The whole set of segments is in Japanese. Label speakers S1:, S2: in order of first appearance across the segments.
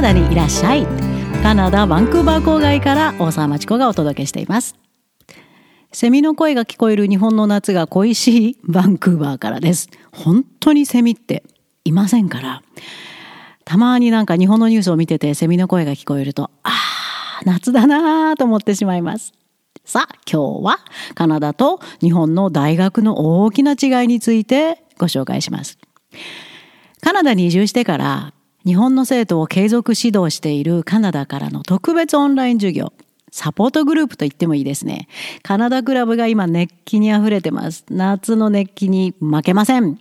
S1: ナダにいらっしゃい。カナダバンクーバー郊外から大沢町子がお届けしています。セミの声が聞こえる日本の夏が恋しいバンクーバーからです。本当にセミっていませんから。たまになんか日本のニュースを見ててセミの声が聞こえるとああ夏だなーと思ってしまいます。さあ今日はカナダと日本の大学の大きな違いについてご紹介します。カナダに移住してから日本の生徒を継続指導しているカナダからの特別オンライン授業サポートグループと言ってもいいですね。カナダクラブが今熱気に溢れてます。夏の熱気に負けません。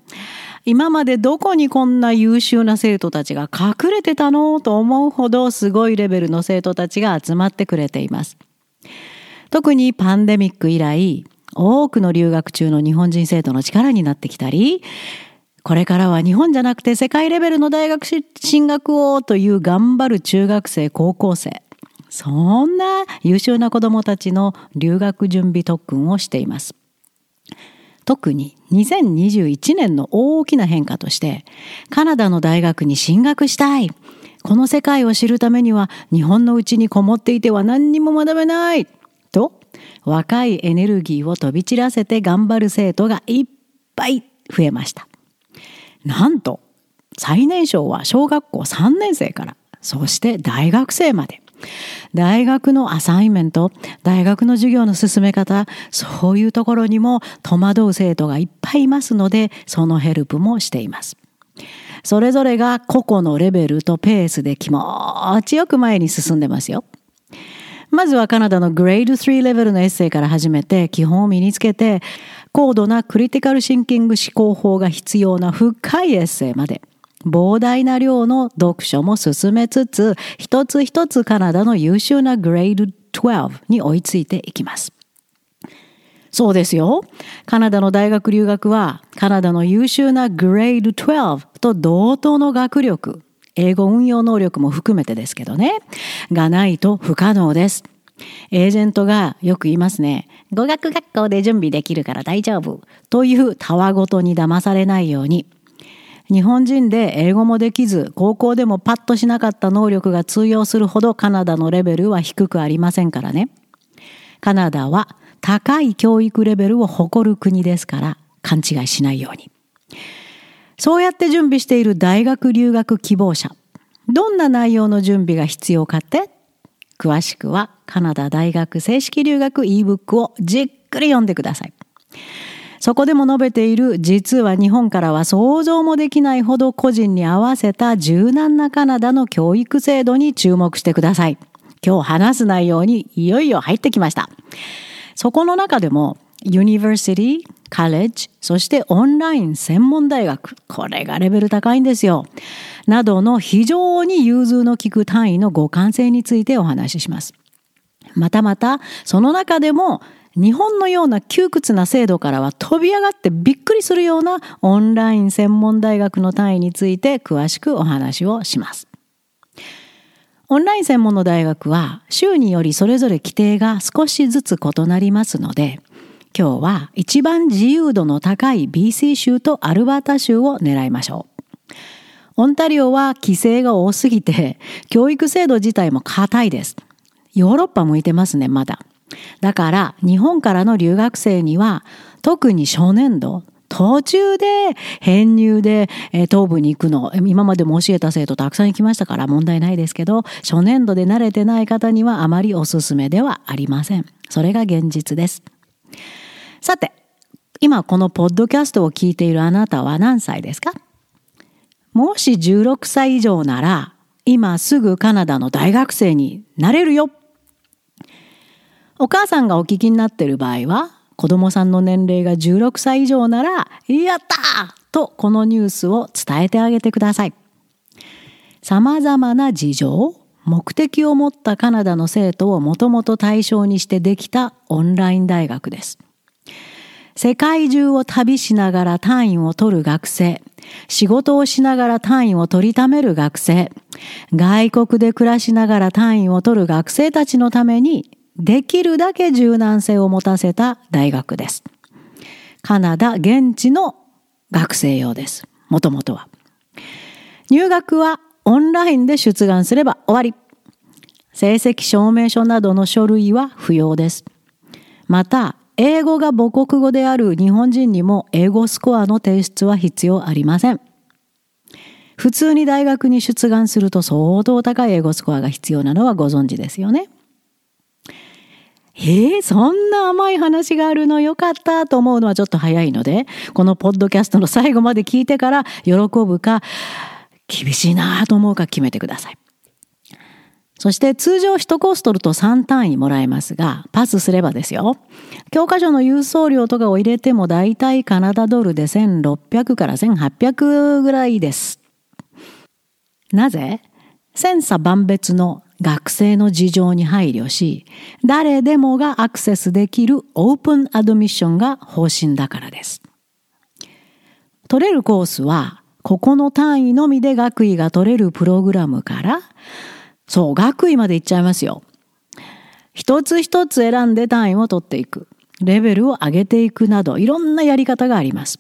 S1: 今までどこにこんな優秀な生徒たちが隠れてたの？と思うほどすごいレベルの生徒たちが集まってくれています。特にパンデミック以来、多くの留学中の日本人生徒の力になってきたり、これからは日本じゃなくて世界レベルの大学進学をという頑張る中学生、高校生。そんな優秀な子供たちの留学準備特訓をしています。特に2021年の大きな変化としてカナダの大学に進学したいこの世界を知るためには日本のうちにこもっていては何にも学べないと若いエネルギーを飛び散らせて頑張る生徒がいっぱい増えました。なんと最年少は小学校3年生からそして大学生まで。大学のアサインメント大学の授業の進め方そういうところにも戸惑う生徒がいっぱいいますのでそのヘルプもしています。それぞれが個々のレベルとペースで気持ちよく前に進んでますよ。まずはカナダのグレード3レベルのエッセイから始めて基本を身につけて高度なクリティカルシンキング思考法が必要な深いエッセイまで膨大な量の読書も進めつつ一つ一つカナダの優秀なグレード12に追いついていきます。そうですよ。カナダの大学留学はカナダの優秀なグレード12と同等の学力、英語運用能力も含めてですけどね、がないと不可能です。エージェントがよく言いますね。語学学校で準備できるから大丈夫。というたわごとに騙されないように。日本人で英語もできず、高校でもパッとしなかった能力が通用するほどカナダのレベルは低くありませんからね。カナダは高い教育レベルを誇る国ですから勘違いしないように。そうやって準備している大学留学希望者。どんな内容の準備が必要かって？詳しくはカナダ大学正式留学 ebook をじっくり読んでください。そこでも述べている実は日本からは想像もできないほど個人に合わせた柔軟なカナダの教育制度に注目してください。今日話す内容にいよいよ入ってきました。そこの中でもユニバーシティ、カレッジ、そしてオンライン専門大学、これがレベル高いんですよ。などの非常に融通の利く単位の互換性についてお話しします。またまた、その中でも日本のような窮屈な制度からは飛び上がってびっくりするようなオンライン専門大学の単位について詳しくお話をします。オンライン専門の大学は州によりそれぞれ規定が少しずつ異なりますので、今日は一番自由度の高い BC 州とアルバータ州を狙いましょう。オンタリオは規制が多すぎて、教育制度自体も硬いです。ヨーロッパ向いてますね、まだ。だから日本からの留学生には特に初年度途中で編入で東部に行くの今までも教えた生徒たくさん行きましたから問題ないですけど初年度で慣れてない方にはあまりおすすめではありませんそれが現実ですさて今このポッドキャストを聞いているあなたは何歳ですか？もし16歳以上なら今すぐカナダの大学生になれるよお母さんがお聞きになっている場合は、子供さんの年齢が16歳以上なら、やったとこのニュースを伝えてあげてください。様々な事情、目的を持ったカナダの生徒をもともと対象にしてできたオンライン大学です。世界中を旅しながら単位を取る学生、仕事をしながら単位を取りためる学生、外国で暮らしながら単位を取る学生たちのためにできるだけ柔軟性を持たせた大学です。カナダ現地の学生用です。もともとは。入学はオンラインで出願すれば終わり。成績証明書などの書類は不要です。また、英語が母国語である日本人にも英語スコアの提出は必要ありません。普通に大学に出願すると相当高い英語スコアが必要なのはご存知ですよね。えー、そんな甘い話があるのよかったと思うのはちょっと早いので、このポッドキャストの最後まで聞いてから喜ぶか、厳しいなと思うか決めてください。そして通常1コース取ると3単位もらえますが、パスすればですよ。教科書の郵送料とかを入れてもだいたいカナダドルで1600から1800ぐらいです。なぜ？千差万別の学生の事情に配慮し、誰でもがアクセスできるオープンアドミッションが方針だからです。取れるコースは、ここの単位のみで学位が取れるプログラムから、そう、学位まで行っちゃいますよ。一つ一つ選んで単位を取っていく。レベルを上げていくなど、いろんなやり方があります。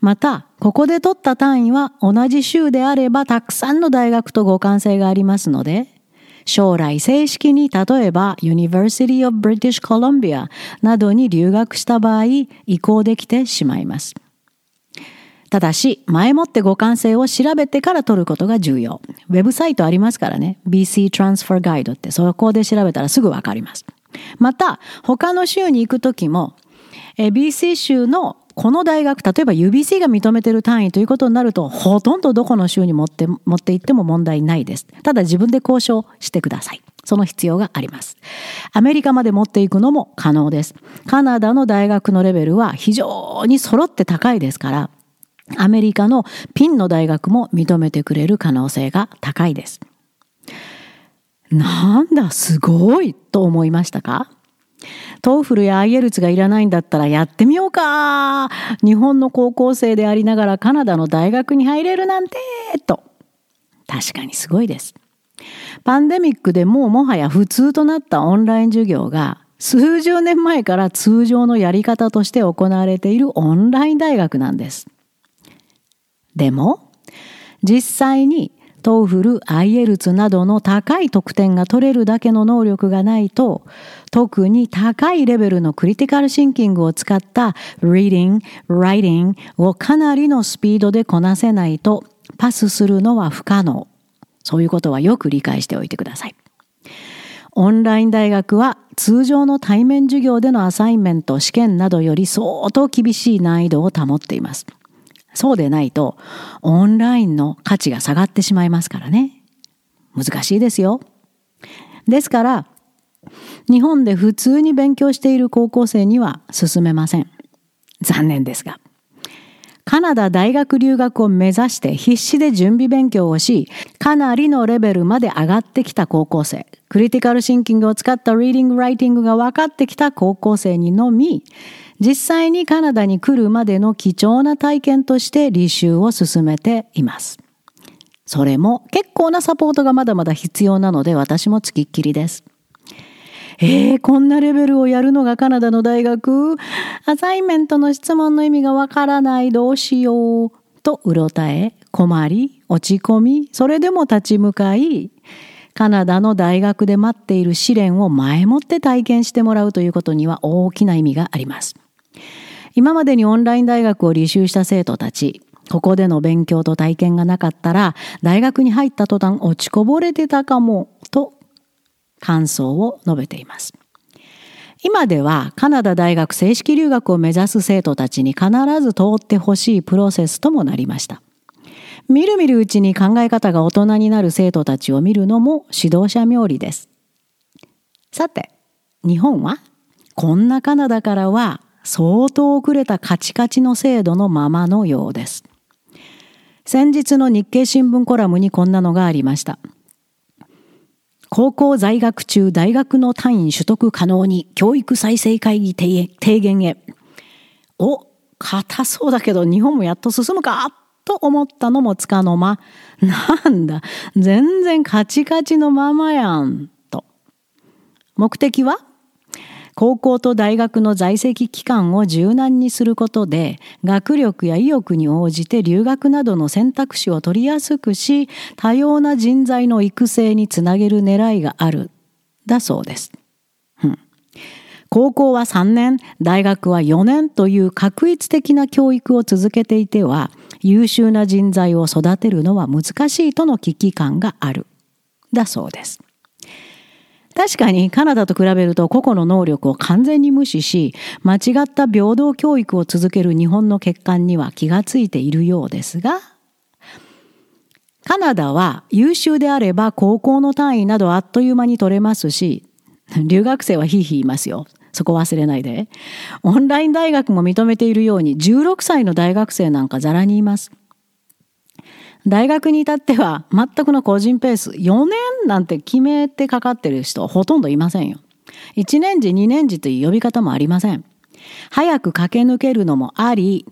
S1: また、ここで取った単位は同じ州であればたくさんの大学と互換性がありますので、将来正式に例えば University of British Columbia などに留学した場合移行できてしまいます。ただし、前もって互換性を調べてから取ることが重要。ウェブサイトありますからね。BC Transfer Guide ってそこで調べたらすぐわかります。また、他の州に行くときも、BC 州のこの大学、例えば UBC が認めてる単位ということになると、ほとんどどこの州に持って、持って行っても問題ないです。ただ自分で交渉してください。その必要があります。アメリカまで持っていくのも可能です。カナダの大学のレベルは非常に揃って高いですから、アメリカのピンの大学も認めてくれる可能性が高いです。なんだ、すごいと思いましたか？ TOEFL や IELTS がいらないんだったらやってみようか日本の高校生でありながらカナダの大学に入れるなんてと。確かにすごいです。パンデミックでもうもはや普通となったオンライン授業が数十年前から通常のやり方として行われているオンライン大学なんです。でも、実際に TOEFL、IELTS などの高い得点が取れるだけの能力がないと、特に高いレベルの critical thinking を使った reading, writing をかなりのスピードでこなせないとパスするのは不可能。そういうことはよく理解しておいてください。オンライン大学は通常の対面授業での assignment、試験などより相当厳しい難易度を保っています。そうでないと、オンラインの価値が下がってしまいますからね。難しいですよ。ですから、日本で普通に勉強している高校生には進めません。残念ですが。カナダ大学留学を目指して必死で準備勉強をし、かなりのレベルまで上がってきた高校生、クリティカルシンキングを使ったリーディング・ライティングが分かってきた高校生にのみ、実際にカナダに来るまでの貴重な体験として履修を進めています。それも結構なサポートがまだまだ必要なので私もつきっきりです。えー、こんなレベルをやるのがカナダの大学？アサインメントの質問の意味がわからないどうしようとうろたえ困り落ち込みそれでも立ち向かいカナダの大学で待っている試練を前もって体験してもらうということには大きな意味があります。今までにオンライン大学を履修した生徒たち、ここでの勉強と体験がなかったら、大学に入った途端落ちこぼれてたかも、と感想を述べています。今ではカナダ大学正式留学を目指す生徒たちに必ず通ってほしいプロセスともなりました。みるみるうちに考え方が大人になる生徒たちを見るのも指導者冥利です。さて、日本はこんなカナダからは相当遅れたカチカチの制度のままのようです。先日の日経新聞コラムにこんなのがありました。高校在学中大学の単位取得可能に教育再生会議提言へ。お、硬そうだけど日本もやっと進むかと思ったのもつかの間。なんだ、全然カチカチのままやん。と。目的は？高校と大学の在籍期間を柔軟にすることで学力や意欲に応じて留学などの選択肢を取りやすくし多様な人材の育成につなげる狙いがあるだそうです。高校は3年大学は4年という確一的な教育を続けていては優秀な人材を育てるのは難しいとの危機感があるだそうです。確かにカナダと比べると個々の能力を完全に無視し間違った平等教育を続ける日本の欠陥には気がついているようですがカナダは優秀であれば高校の単位などあっという間に取れますし留学生はひいひいいますよ。そこ忘れないで。オンライン大学も認めているように16歳の大学生なんかざらにいます。大学に至っては全くの個人ペース4年なんて決めてかかってる人ほとんどいませんよ。1年次2年次という呼び方もありません。早く駆け抜けるのもあり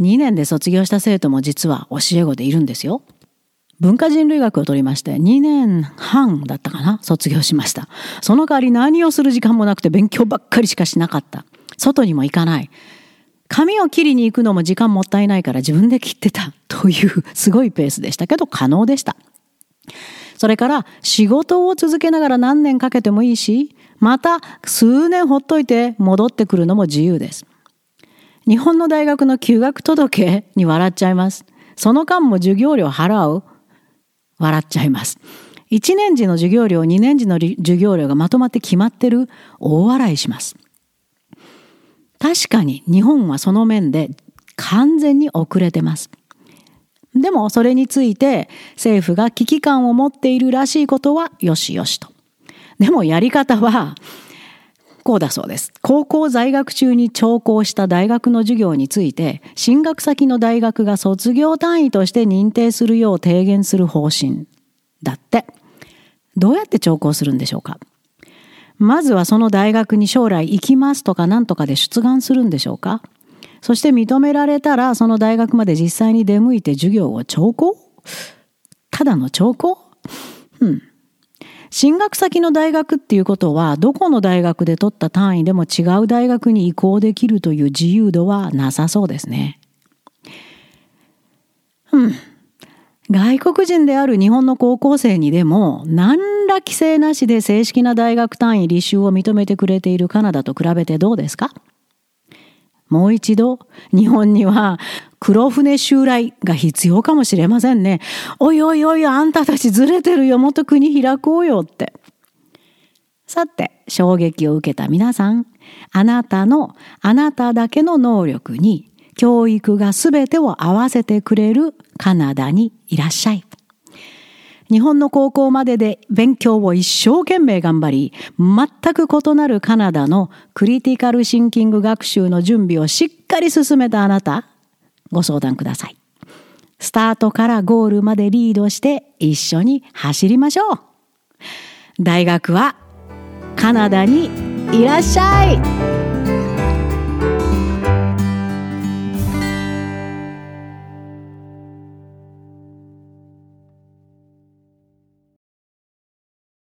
S1: 2年で卒業した生徒も実は教え子でいるんですよ。文化人類学を取りまして2年半だったかな卒業しました。その代わり何をする時間もなくて勉強ばっかりしかしなかった。外にも行かない。髪を切りに行くのも時間もったいないから自分で切ってたというすごいペースでしたけど可能でした。それから仕事を続けながら何年かけてもいいし、また数年ほっといて戻ってくるのも自由です。日本の大学の休学届に笑っちゃいます。その間も授業料払う？笑っちゃいます。1年時の授業料、2年時の授業料がまとまって決まってる？大笑いします。確かに日本はその面で完全に遅れてます。でもそれについて政府が危機感を持っているらしいことはよしよしと。でもやり方はこうだそうです。高校在学中に聴講した大学の授業について進学先の大学が卒業単位として認定するよう提言する方針だって。どうやって聴講するんでしょうか？まずはその大学に将来行きますとか何とかで出願するんでしょうか？そして認められたらその大学まで実際に出向いて授業を聴講ただの聴講うん。進学先の大学っていうことはどこの大学で取った単位でも違う大学に移行できるという自由度はなさそうですね。うん。外国人である日本の高校生にでも何ら規制なしで正式な大学単位履修を認めてくれているカナダと比べてどうですか？もう一度日本には黒船襲来が必要かもしれませんね。おいおいおいあんたたちずれてるよもっと国開こうよって。さて衝撃を受けた皆さんあなたのあなただけの能力に教育が全てを合わせてくれるカナダにいらっしゃい。日本の高校までで勉強を一生懸命頑張り、全く異なるカナダのクリティカルシンキング学習の準備をしっかり進めたあなた、ご相談ください。スタートからゴールまでリードして一緒に走りましょう。大学はカナダにいらっしゃい